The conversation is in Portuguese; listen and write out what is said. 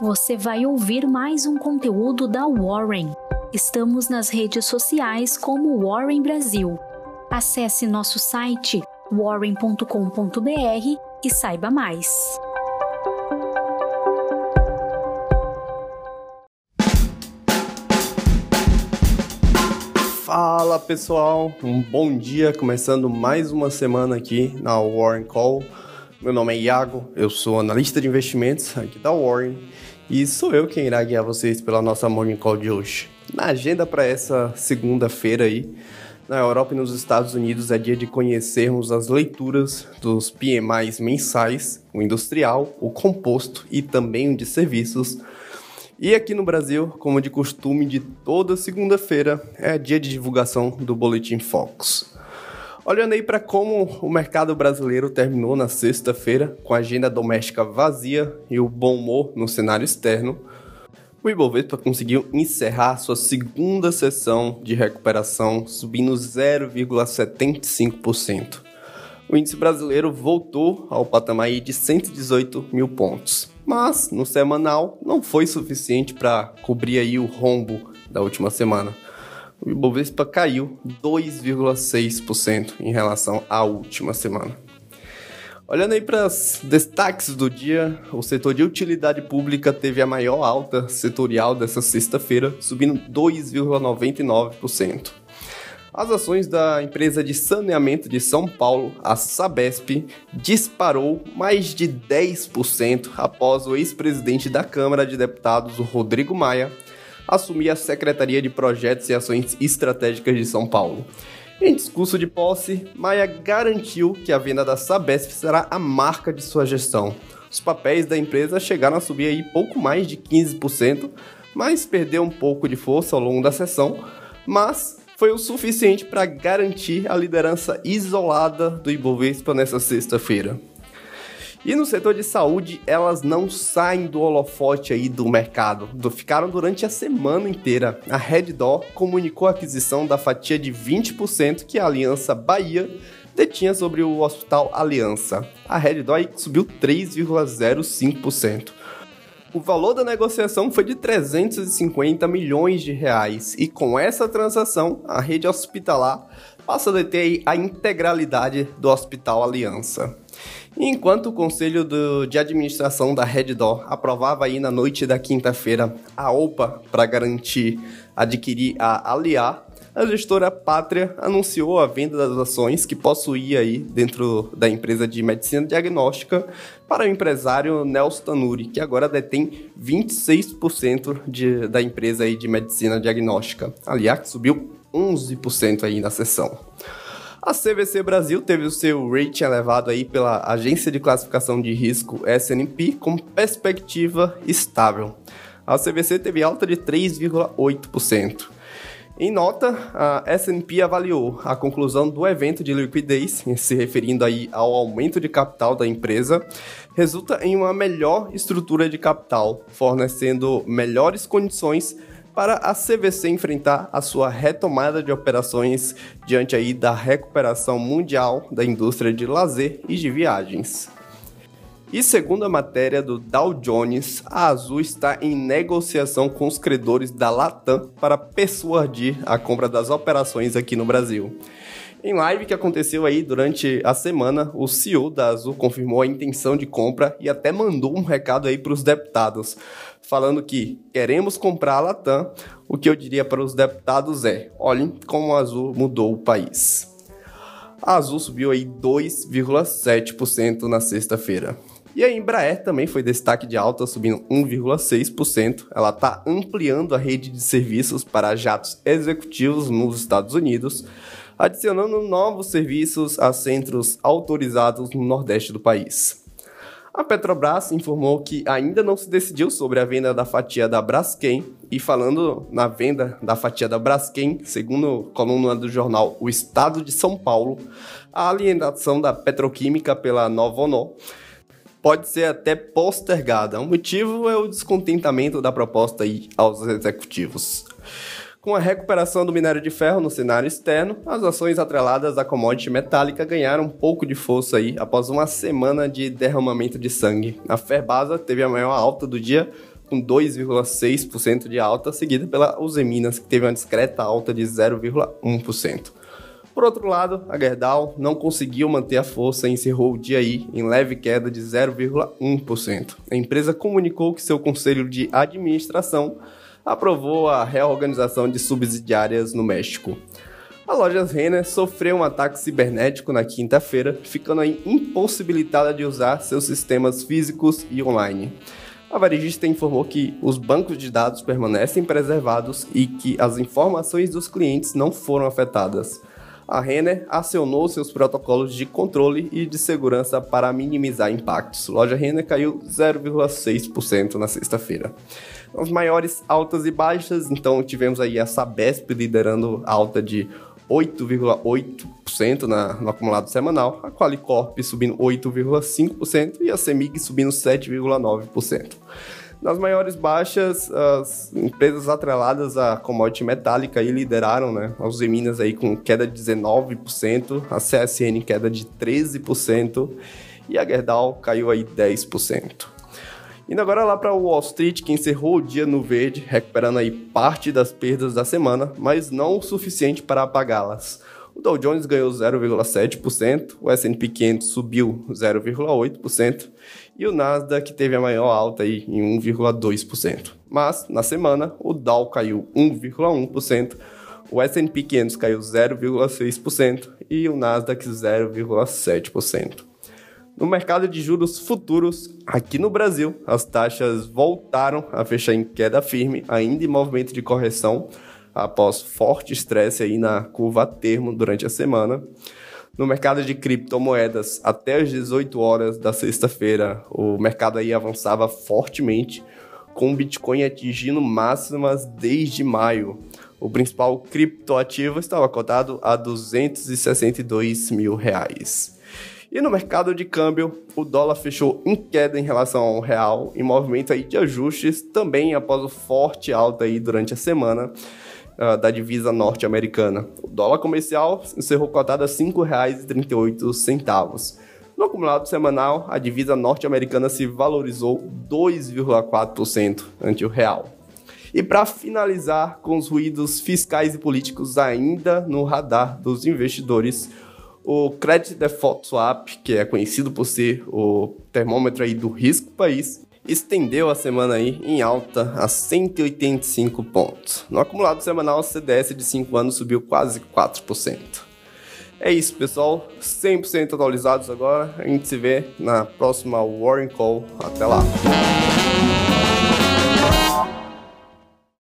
você vai ouvir mais um conteúdo da Warren. Estamos nas redes sociais como Warren Brasil. Acesse nosso site warren.com.br e saiba mais. Fala pessoal, um bom dia, começando mais uma semana aqui na Warren Call. Meu nome é Iago, eu sou analista de investimentos aqui da Warren e sou eu quem irá guiar vocês pela nossa Morning Call de hoje. Na agenda para essa segunda-feira aí, na Europa e nos Estados Unidos é dia de conhecermos as leituras dos PMIs mensais, o industrial, o composto e também o de serviços e aqui no Brasil, como de costume, de toda segunda-feira é dia de divulgação do Boletim Focus. Olhando aí para como o mercado brasileiro terminou na sexta-feira, com a agenda doméstica vazia e o bom humor no cenário externo, o Ibovespa conseguiu encerrar sua segunda sessão de recuperação, subindo 0,75%. O índice brasileiro voltou ao patamar de 118 mil pontos mas no semanal não foi suficiente para cobrir aí o rombo da última semana. O Ibovespa caiu 2,6% em relação à última semana. Olhando aí para os destaques do dia, o setor de utilidade pública teve a maior alta setorial dessa sexta-feira, subindo 2,99%. As ações da empresa de saneamento de São Paulo, a Sabesp, disparou mais de 10% após o ex-presidente da Câmara de Deputados, Rodrigo Maia, assumir a Secretaria de Projetos e Ações Estratégicas de São Paulo. Em discurso de posse, Maia garantiu que a venda da Sabesp será a marca de sua gestão. Os papéis da empresa chegaram a subir aí pouco mais de 15%, mas perdeu um pouco de força ao longo da sessão, mas foi o suficiente para garantir a liderança isolada do Ibovespa nessa sexta-feira. E no setor de saúde, elas não saem do holofote aí do mercado. Ficaram durante a semana inteira. A Reddor comunicou a aquisição da fatia de 20% que a Aliança Bahia detinha sobre o Hospital Aliança. A Reddor subiu 3,05%. O valor da negociação foi de 350 milhões de reais e com essa transação a rede hospitalar passa a deter a integralidade do Hospital Aliança. Enquanto o Conselho do, de Administração da Reddor aprovava aí na noite da quinta-feira a OPA para garantir adquirir a Aliar, a gestora Pátria anunciou a venda das ações que possuía aí dentro da empresa de medicina diagnóstica para o empresário Nelson Tanuri, que agora detém 26% de, da empresa aí de medicina diagnóstica. Aliás, subiu 11% aí na sessão. A CVC Brasil teve o seu rating elevado aí pela Agência de Classificação de Risco S&P com perspectiva estável. A CVC teve alta de 3,8%. Em nota, a S&P avaliou a conclusão do evento de liquidez, se referindo aí ao aumento de capital da empresa, resulta em uma melhor estrutura de capital, fornecendo melhores condições para a CVC enfrentar a sua retomada de operações diante aí da recuperação mundial da indústria de lazer e de viagens. E segundo a matéria do Dow Jones, a Azul está em negociação com os credores da Latam para persuadir a compra das operações aqui no Brasil. Em live que aconteceu aí durante a semana, o CEO da Azul confirmou a intenção de compra e até mandou um recado aí para os deputados, falando que queremos comprar a Latam. O que eu diria para os deputados é: olhem como a Azul mudou o país. A Azul subiu aí 2,7% na sexta-feira. E a Embraer também foi destaque de alta, subindo 1,6%. Ela está ampliando a rede de serviços para jatos executivos nos Estados Unidos, adicionando novos serviços a centros autorizados no nordeste do país. A Petrobras informou que ainda não se decidiu sobre a venda da fatia da Braskem, e falando na venda da fatia da Braskem, segundo coluna do jornal O Estado de São Paulo, a alienação da petroquímica pela Nova Ono pode ser até postergada. O motivo é o descontentamento da proposta aos executivos. Com a recuperação do minério de ferro no cenário externo, as ações atreladas à commodity metálica ganharam um pouco de força aí após uma semana de derramamento de sangue. A Ferbasa teve a maior alta do dia, com 2,6% de alta, seguida pela Useminas, que teve uma discreta alta de 0,1%. Por outro lado, a Gerdau não conseguiu manter a força e encerrou o dia aí em leve queda de 0,1%. A empresa comunicou que seu conselho de administração aprovou a reorganização de subsidiárias no México. A loja Renner sofreu um ataque cibernético na quinta-feira, ficando impossibilitada de usar seus sistemas físicos e online. A varejista informou que os bancos de dados permanecem preservados e que as informações dos clientes não foram afetadas. A Renner acionou seus protocolos de controle e de segurança para minimizar impactos. Loja Renner caiu 0,6% na sexta-feira. As maiores altas e baixas, então tivemos aí a Sabesp liderando alta de 8,8% no acumulado semanal, a Qualicorp subindo 8,5% e a Semig subindo 7,9%. Nas maiores baixas, as empresas atreladas à commodity metálica aí lideraram, né? A Useminas aí com queda de 19%, a CSN queda de 13% e a Gerdau caiu aí 10%. Indo agora lá para Wall Street, que encerrou o dia no verde, recuperando aí parte das perdas da semana, mas não o suficiente para apagá-las. O Dow Jones ganhou 0,7%, o S&P 500 subiu 0,8% e o Nasdaq teve a maior alta aí em 1,2%. Mas na semana o Dow caiu 1,1%, o S&P 500 caiu 0,6% e o Nasdaq 0,7%. No mercado de juros futuros, aqui no Brasil, as taxas voltaram a fechar em queda firme, ainda em movimento de correção, após forte estresse aí na curva a termo durante a semana. No mercado de criptomoedas, até as 18 horas da sexta-feira, o mercado aí avançava fortemente, com o Bitcoin atingindo máximas desde maio. O principal criptoativo estava cotado a 262 mil reais. E no mercado de câmbio, o dólar fechou em queda em relação ao real, em movimento aí de ajustes, também após o forte alta aí durante a semana uh, da divisa norte-americana. O dólar comercial encerrou cotado a R$ 5,38. No acumulado semanal, a divisa norte-americana se valorizou 2,4% ante o real. E para finalizar com os ruídos fiscais e políticos ainda no radar dos investidores, o Credit Default Swap, que é conhecido por ser o termômetro aí do risco país, estendeu a semana aí em alta a 185 pontos. No acumulado semanal, o CDS de 5 anos subiu quase 4%. É isso, pessoal. 100% atualizados agora. A gente se vê na próxima Warren Call. Até lá.